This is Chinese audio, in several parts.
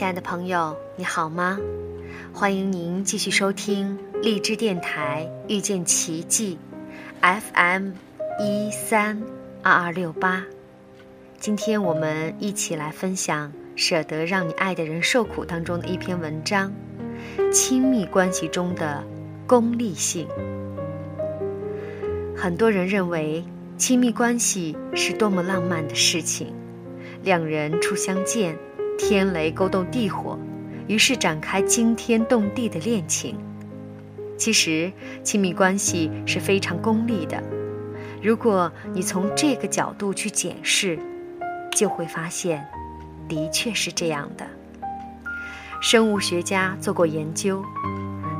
亲爱的朋友，你好吗？欢迎您继续收听荔枝电台遇见奇迹，FM 一三二二六八。今天我们一起来分享《舍得让你爱的人受苦》当中的一篇文章：亲密关系中的功利性。很多人认为亲密关系是多么浪漫的事情，两人初相见。天雷勾动地火，于是展开惊天动地的恋情。其实，亲密关系是非常功利的。如果你从这个角度去检视，就会发现，的确是这样的。生物学家做过研究，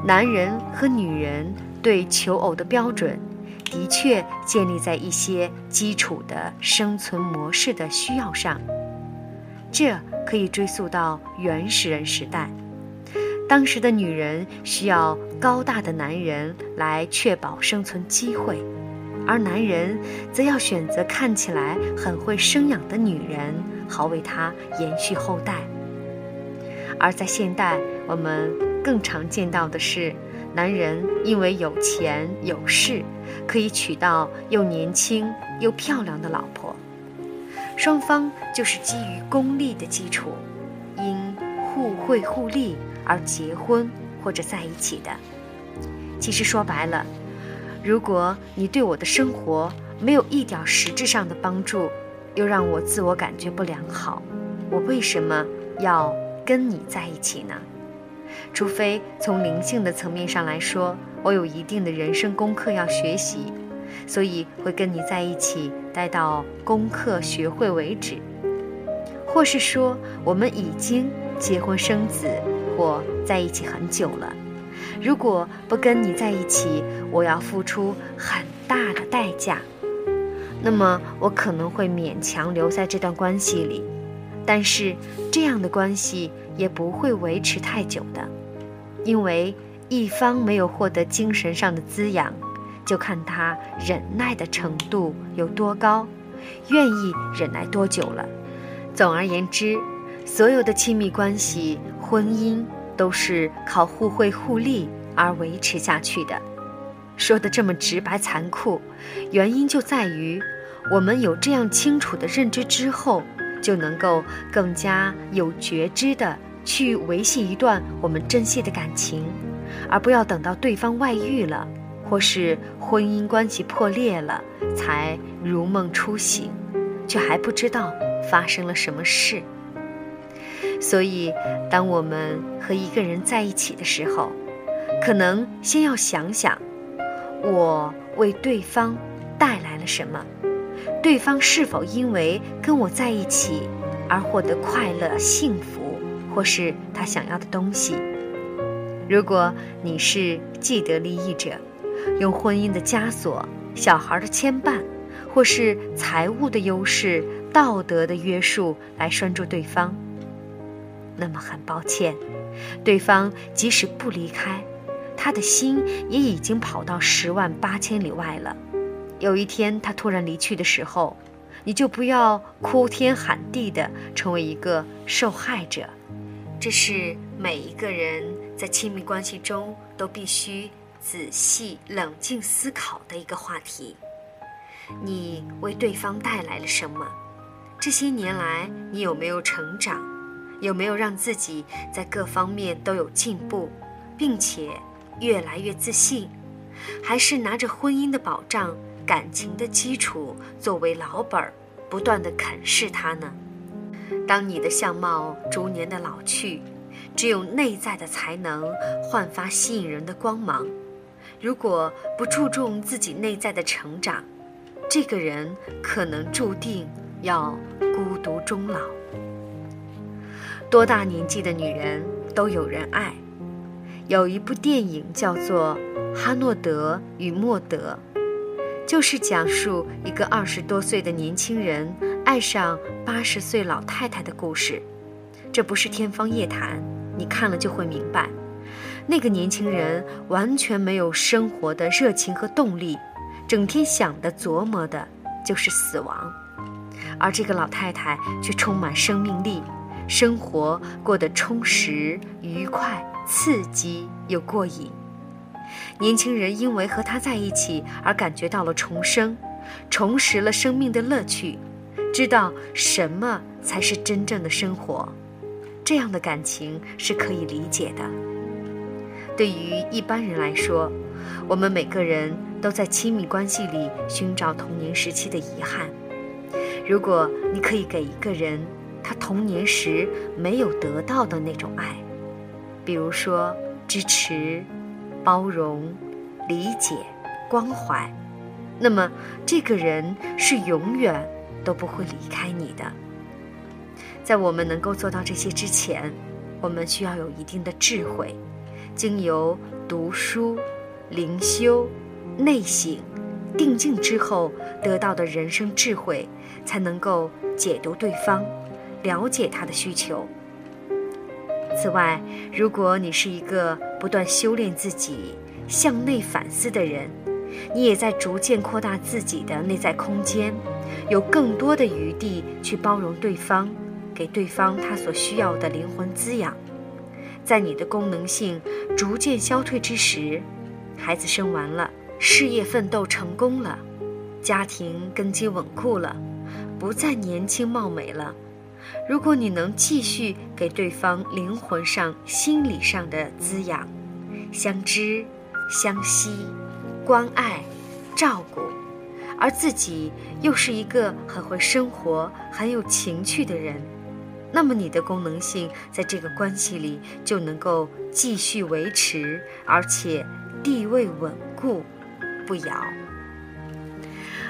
男人和女人对求偶的标准，的确建立在一些基础的生存模式的需要上。这可以追溯到原始人时代，当时的女人需要高大的男人来确保生存机会，而男人则要选择看起来很会生养的女人，好为他延续后代。而在现代，我们更常见到的是，男人因为有钱有势，可以娶到又年轻又漂亮的老婆。双方就是基于功利的基础，因互惠互利而结婚或者在一起的。其实说白了，如果你对我的生活没有一点实质上的帮助，又让我自我感觉不良好，我为什么要跟你在一起呢？除非从灵性的层面上来说，我有一定的人生功课要学习。所以会跟你在一起待到功课学会为止，或是说我们已经结婚生子或在一起很久了。如果不跟你在一起，我要付出很大的代价，那么我可能会勉强留在这段关系里，但是这样的关系也不会维持太久的，因为一方没有获得精神上的滋养。就看他忍耐的程度有多高，愿意忍耐多久了。总而言之，所有的亲密关系、婚姻都是靠互惠互利而维持下去的。说的这么直白残酷，原因就在于我们有这样清楚的认知之后，就能够更加有觉知的去维系一段我们珍惜的感情，而不要等到对方外遇了。或是婚姻关系破裂了，才如梦初醒，却还不知道发生了什么事。所以，当我们和一个人在一起的时候，可能先要想想，我为对方带来了什么，对方是否因为跟我在一起而获得快乐、幸福，或是他想要的东西。如果你是既得利益者，用婚姻的枷锁、小孩的牵绊，或是财务的优势、道德的约束来拴住对方。那么很抱歉，对方即使不离开，他的心也已经跑到十万八千里外了。有一天他突然离去的时候，你就不要哭天喊地的成为一个受害者。这是每一个人在亲密关系中都必须。仔细冷静思考的一个话题：你为对方带来了什么？这些年来，你有没有成长？有没有让自己在各方面都有进步，并且越来越自信？还是拿着婚姻的保障、感情的基础作为老本儿，不断的啃噬它呢？当你的相貌逐年的老去，只有内在的才能焕发吸引人的光芒。如果不注重自己内在的成长，这个人可能注定要孤独终老。多大年纪的女人都有人爱。有一部电影叫做《哈诺德与莫德》，就是讲述一个二十多岁的年轻人爱上八十岁老太太的故事。这不是天方夜谭，你看了就会明白。那个年轻人完全没有生活的热情和动力，整天想的、琢磨的就是死亡，而这个老太太却充满生命力，生活过得充实、愉快、刺激又过瘾。年轻人因为和她在一起而感觉到了重生，重拾了生命的乐趣，知道什么才是真正的生活。这样的感情是可以理解的。对于一般人来说，我们每个人都在亲密关系里寻找童年时期的遗憾。如果你可以给一个人他童年时没有得到的那种爱，比如说支持、包容、理解、关怀，那么这个人是永远都不会离开你的。在我们能够做到这些之前，我们需要有一定的智慧，经由读书、灵修、内省、定静之后得到的人生智慧。才能够解读对方，了解他的需求。此外，如果你是一个不断修炼自己、向内反思的人，你也在逐渐扩大自己的内在空间，有更多的余地去包容对方，给对方他所需要的灵魂滋养。在你的功能性逐渐消退之时，孩子生完了，事业奋斗成功了，家庭根基稳固了。不再年轻貌美了。如果你能继续给对方灵魂上、心理上的滋养，相知、相惜、关爱、照顾，而自己又是一个很会生活、很有情趣的人，那么你的功能性在这个关系里就能够继续维持，而且地位稳固，不摇。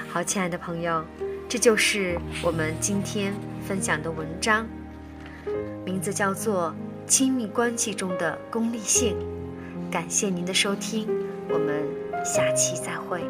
好，亲爱的朋友。这就是我们今天分享的文章，名字叫做《亲密关系中的功利性》。感谢您的收听，我们下期再会。